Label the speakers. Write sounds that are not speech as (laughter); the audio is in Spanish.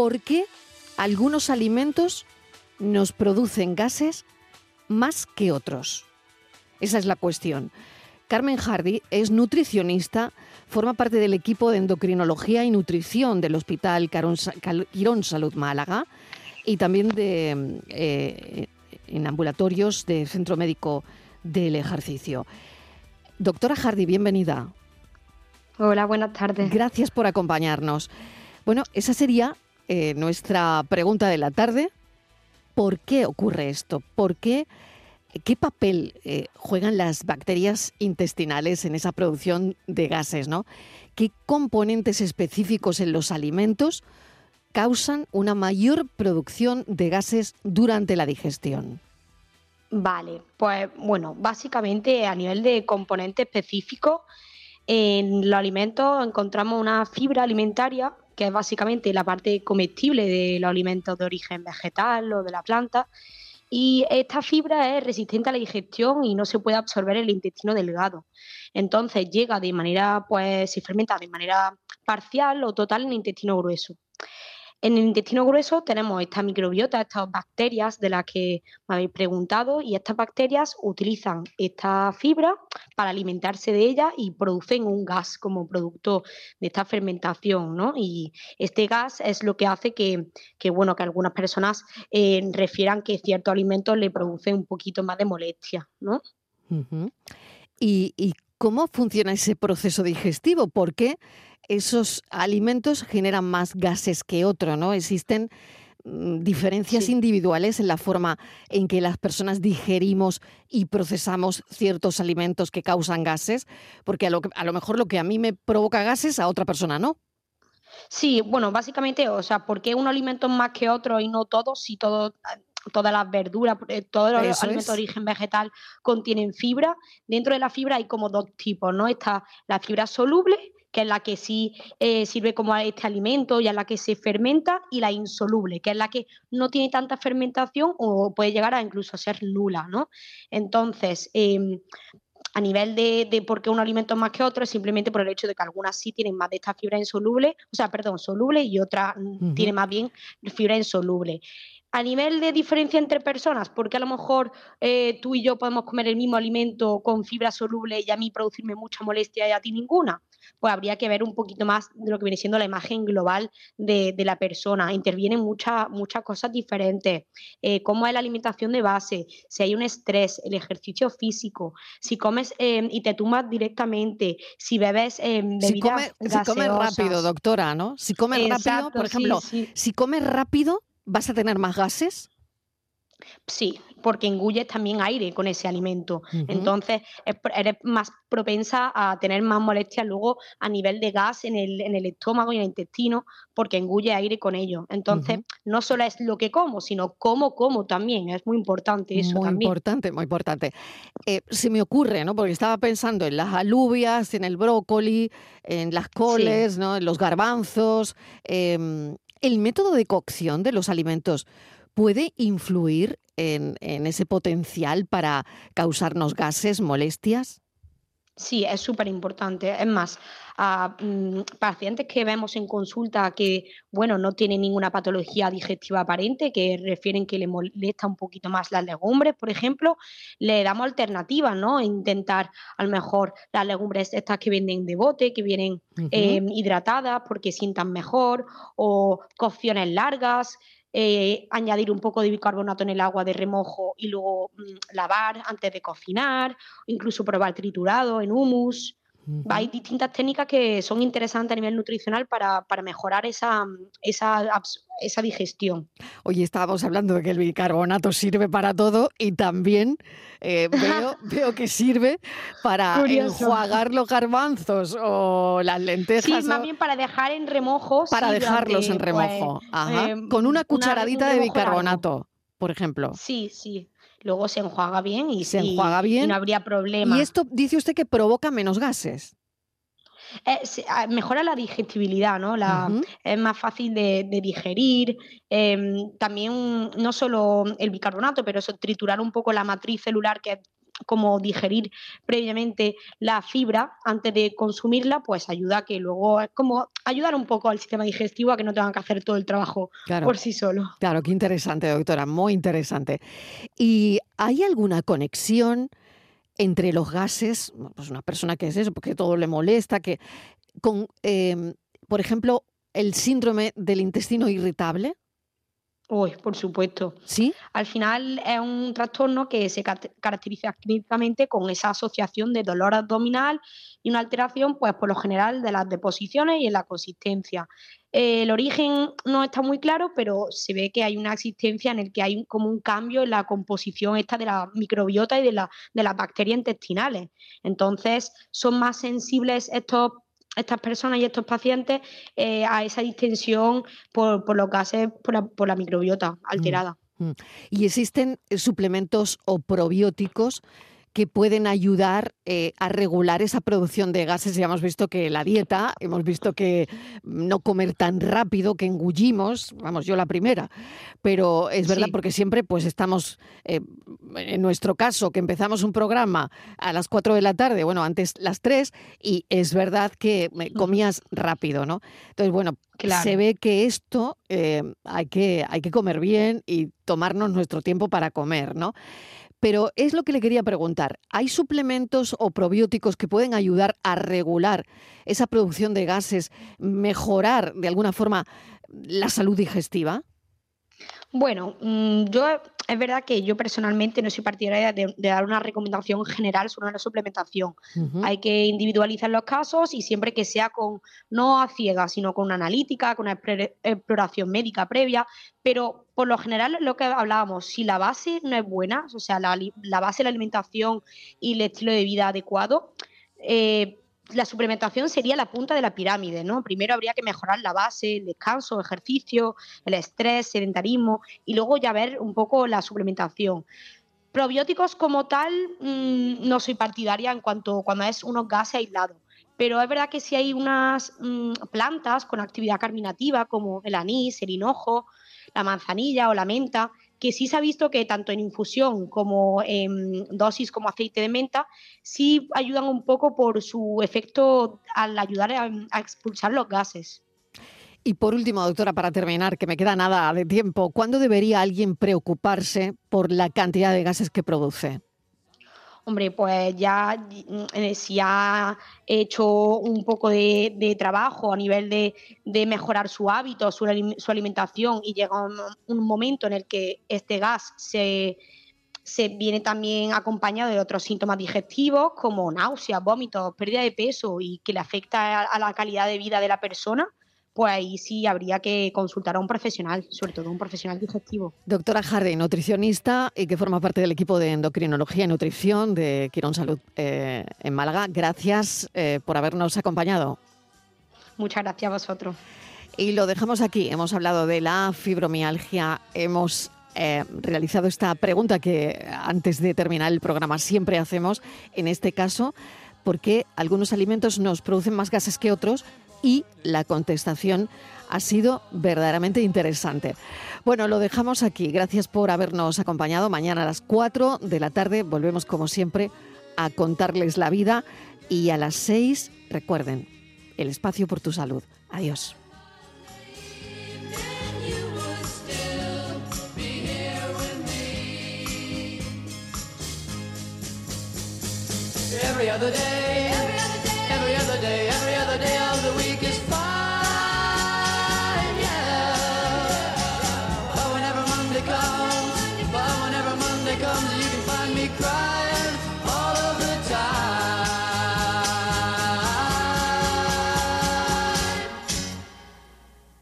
Speaker 1: ¿por qué algunos alimentos nos producen gases más que otros? Esa es la cuestión. Carmen Hardy es nutricionista, forma parte del equipo de endocrinología y nutrición del Hospital Quirón Salud Málaga y también de, eh, en ambulatorios del Centro Médico del Ejercicio. Doctora Hardy, bienvenida.
Speaker 2: Hola, buenas tardes.
Speaker 1: Gracias por acompañarnos. Bueno, esa sería eh, nuestra pregunta de la tarde. ¿Por qué ocurre esto? ¿Por qué? ¿Qué papel eh, juegan las bacterias intestinales en esa producción de gases? ¿no? ¿Qué componentes específicos en los alimentos causan una mayor producción de gases durante la digestión?
Speaker 2: Vale, pues bueno, básicamente a nivel de componente específico, en los alimentos encontramos una fibra alimentaria, que es básicamente la parte comestible de los alimentos de origen vegetal o de la planta, y esta fibra es resistente a la digestión y no se puede absorber en el intestino delgado. Entonces llega de manera, pues se fermenta de manera parcial o total en el intestino grueso. En el intestino grueso tenemos esta microbiota, estas bacterias de las que me habéis preguntado, y estas bacterias utilizan esta fibra para alimentarse de ella y producen un gas como producto de esta fermentación, ¿no? Y este gas es lo que hace que, bueno, que algunas personas eh, refieran que ciertos alimentos le producen un poquito más de molestia, ¿no?
Speaker 1: ¿Y, ¿Y cómo funciona ese proceso digestivo? ¿Por qué? Esos alimentos generan más gases que otros, ¿no? Existen mm, diferencias individuales en la forma en que las personas digerimos y procesamos ciertos alimentos que causan gases, porque a lo, a lo mejor lo que a mí me provoca gases a otra persona no.
Speaker 2: Sí, bueno, básicamente, o sea, ¿por qué un alimento más que otro y no todos? Si todo, todas las verduras, eh, todos los alimentos de origen vegetal contienen fibra. Dentro de la fibra hay como dos tipos, ¿no? Está la fibra soluble que es la que sí eh, sirve como este alimento y es la que se fermenta, y la insoluble, que es la que no tiene tanta fermentación o puede llegar a incluso ser nula, ¿no? Entonces, em, a nivel de, por qué un alimento es más que otro, es simplemente por el hecho de que algunas sí tienen más de esta fibra insoluble, o sea, perdón, soluble y otras mm, tienen más bien fibra insoluble. A nivel de diferencia entre personas, porque a lo mejor eh, tú y yo podemos comer el mismo alimento con fibra soluble y a mí producirme mucha molestia y a ti ninguna pues habría que ver un poquito más de lo que viene siendo la imagen global de, la persona. Intervienen muchas, muchas cosas diferentes, eh, cómo es la alimentación de base, si hay un estrés, el ejercicio físico, si comes em, y te tumbas directamente, si bebes em, bebidas
Speaker 1: si, comes rápido, doctora, ¿no? Si comes rápido, por ejemplo, si comes rápido, ¿vas a tener más gases?
Speaker 2: Sí, porque engulles también aire con ese alimento. Entonces, eres más propensa a tener más molestias luego a nivel de gas en el, en el estómago y en el intestino, porque engulle aire con ello. Entonces, no solo es lo que como, sino cómo como también. Es muy importante eso
Speaker 1: muy importante, muy importante. Eh, se me ocurre, ¿no? Porque estaba pensando en las alubias, en el brócoli, en las coles, ¿no? En los garbanzos. Em, el método de cocción de los alimentos puede influir en, ese potencial para causarnos gases, molestias?
Speaker 2: Sí, es súper importante. Es más, a mm, pacientes que vemos en consulta que, bueno, no tienen ninguna patología digestiva aparente, que refieren que le molesta un poquito más las legumbres, por ejemplo, le damos alternativas, ¿no? Intentar, a lo mejor, las legumbres estas que venden de bote, que vienen em, hidratadas porque sientan mejor, o cocciones largas, eh, añadir un poco de bicarbonato en el agua de remojo y luego mm, lavar antes de cocinar, incluso probar triturado en humus. Hay distintas técnicas que son interesantes a nivel nutricional para, mejorar esa, esa, digestión.
Speaker 1: Oye, estábamos hablando de que el bicarbonato sirve para todo y también eh, (laughs) veo, que sirve para enjuagar los garbanzos o las lentejas.
Speaker 2: Sí, más bien para dejar en remojo.
Speaker 1: Para dejarlos en pues, remojo. Ajá. Eh, Con una cucharadita de bicarbonato, por ejemplo.
Speaker 2: Sí, sí luego se enjuaga bien y,
Speaker 1: se enjuaga bien.
Speaker 2: no habría problema.
Speaker 1: Y esto dice usted que provoca menos gases.
Speaker 2: Eh, ah, mejora la digestibilidad, ¿no? La, Es más fácil de, digerir. Em, también no solo el bicarbonato, pero eso, triturar un poco la matriz celular que es como digerir previamente la fibra antes de consumirla, pues ayuda a que luego, como ayudar un poco al sistema digestivo a que no tengan que hacer todo el trabajo por sí solo.
Speaker 1: Claro, qué interesante, doctora, muy interesante. ¿Y hay alguna conexión entre los gases? Pues una persona que es eso, porque todo le molesta, que con, em, por ejemplo, el síndrome del intestino irritable.
Speaker 2: Uy, por supuesto.
Speaker 1: Sí.
Speaker 2: Al final es un trastorno que se caracteriza clínicamente con esa asociación de dolor abdominal y una alteración, pues por lo general, de las deposiciones y en la consistencia. el origen no está muy claro, pero se ve que hay una existencia en el que hay como un cambio en la composición esta de la microbiota y de, la, de las bacterias intestinales. Entonces, son más sensibles estos estas personas y estos pacientes eh, a esa distensión por, por los gases, por la, por la microbiota alterada.
Speaker 1: Mm, mm. ¿Y existen suplementos o probióticos que pueden ayudar eh, a regular esa producción de gases. Ya hemos visto que la dieta, hemos visto que no comer tan rápido, que engullimos, vamos, yo la primera, pero es verdad porque siempre pues estamos, eh, en nuestro caso, que empezamos un programa a las 4 de la tarde, bueno, antes las 3, y es verdad que comías rápido, ¿no? Entonces, bueno, se ve que esto eh, hay, que, hay que comer bien y tomarnos nuestro tiempo para comer, ¿no? Pero es lo que le quería preguntar. ¿Hay suplementos o probióticos que pueden ayudar a regular esa producción de gases, mejorar de alguna forma la salud digestiva?
Speaker 2: Bueno, mm, yo es verdad que yo personalmente no soy partidaria de, dar una recomendación general sobre la suplementación. Hay que individualizar los casos y siempre que sea con, no a ciegas, sino con una analítica, con una exploración médica previa, pero por lo general lo que hablábamos, si la base no es buena, o sea, la, la base de la alimentación y el estilo de vida adecuado, eh, la suplementación sería la punta de la pirámide, ¿no? Primero habría que mejorar la base, el descanso, ejercicio, el estrés, sedentarismo y luego ya ver un poco la suplementación. Probióticos como tal, mm, no soy partidaria en cuanto cuando es unos gases aislados. Pero es verdad que si hay unas mm, plantas con actividad carminativa como el anís, el hinojo, la manzanilla o la menta, que sí se ha visto que tanto en infusión como en dosis como aceite de menta, sí ayudan un poco por su efecto al ayudar a, expulsar los gases.
Speaker 1: Y por último, doctora, para terminar, que me queda nada de tiempo, ¿cuándo debería alguien preocuparse por la cantidad de gases que produce?
Speaker 2: Hombre, pues ya mm, eh, si ha hecho un poco de, trabajo a nivel de, mejorar su hábito, su, alimentación y llega un, momento en el que este gas se, viene también acompañado de otros síntomas digestivos como náuseas, vómitos, pérdida de peso y que le afecta a la calidad de vida de la persona, pues ahí sí habría que consultar a un profesional, sobre todo un profesional digestivo.
Speaker 1: Doctora Hardy, nutricionista y que forma parte del equipo de endocrinología y nutrición de Quirón Salud eh, en Málaga. Gracias eh, por habernos acompañado.
Speaker 2: Muchas gracias a vosotros.
Speaker 1: Y lo dejamos aquí. Hemos hablado de la fibromialgia, hemos eh, realizado esta pregunta que antes de terminar el programa siempre hacemos. En este caso, ¿por qué algunos alimentos nos producen más gases que otros? Y la contestación ha sido verdaderamente interesante. Bueno, lo dejamos aquí. Gracias por habernos acompañado. Mañana a las 4 de la tarde volvemos como siempre a contarles la vida y a las 6 recuerden el espacio por tu salud. Adiós.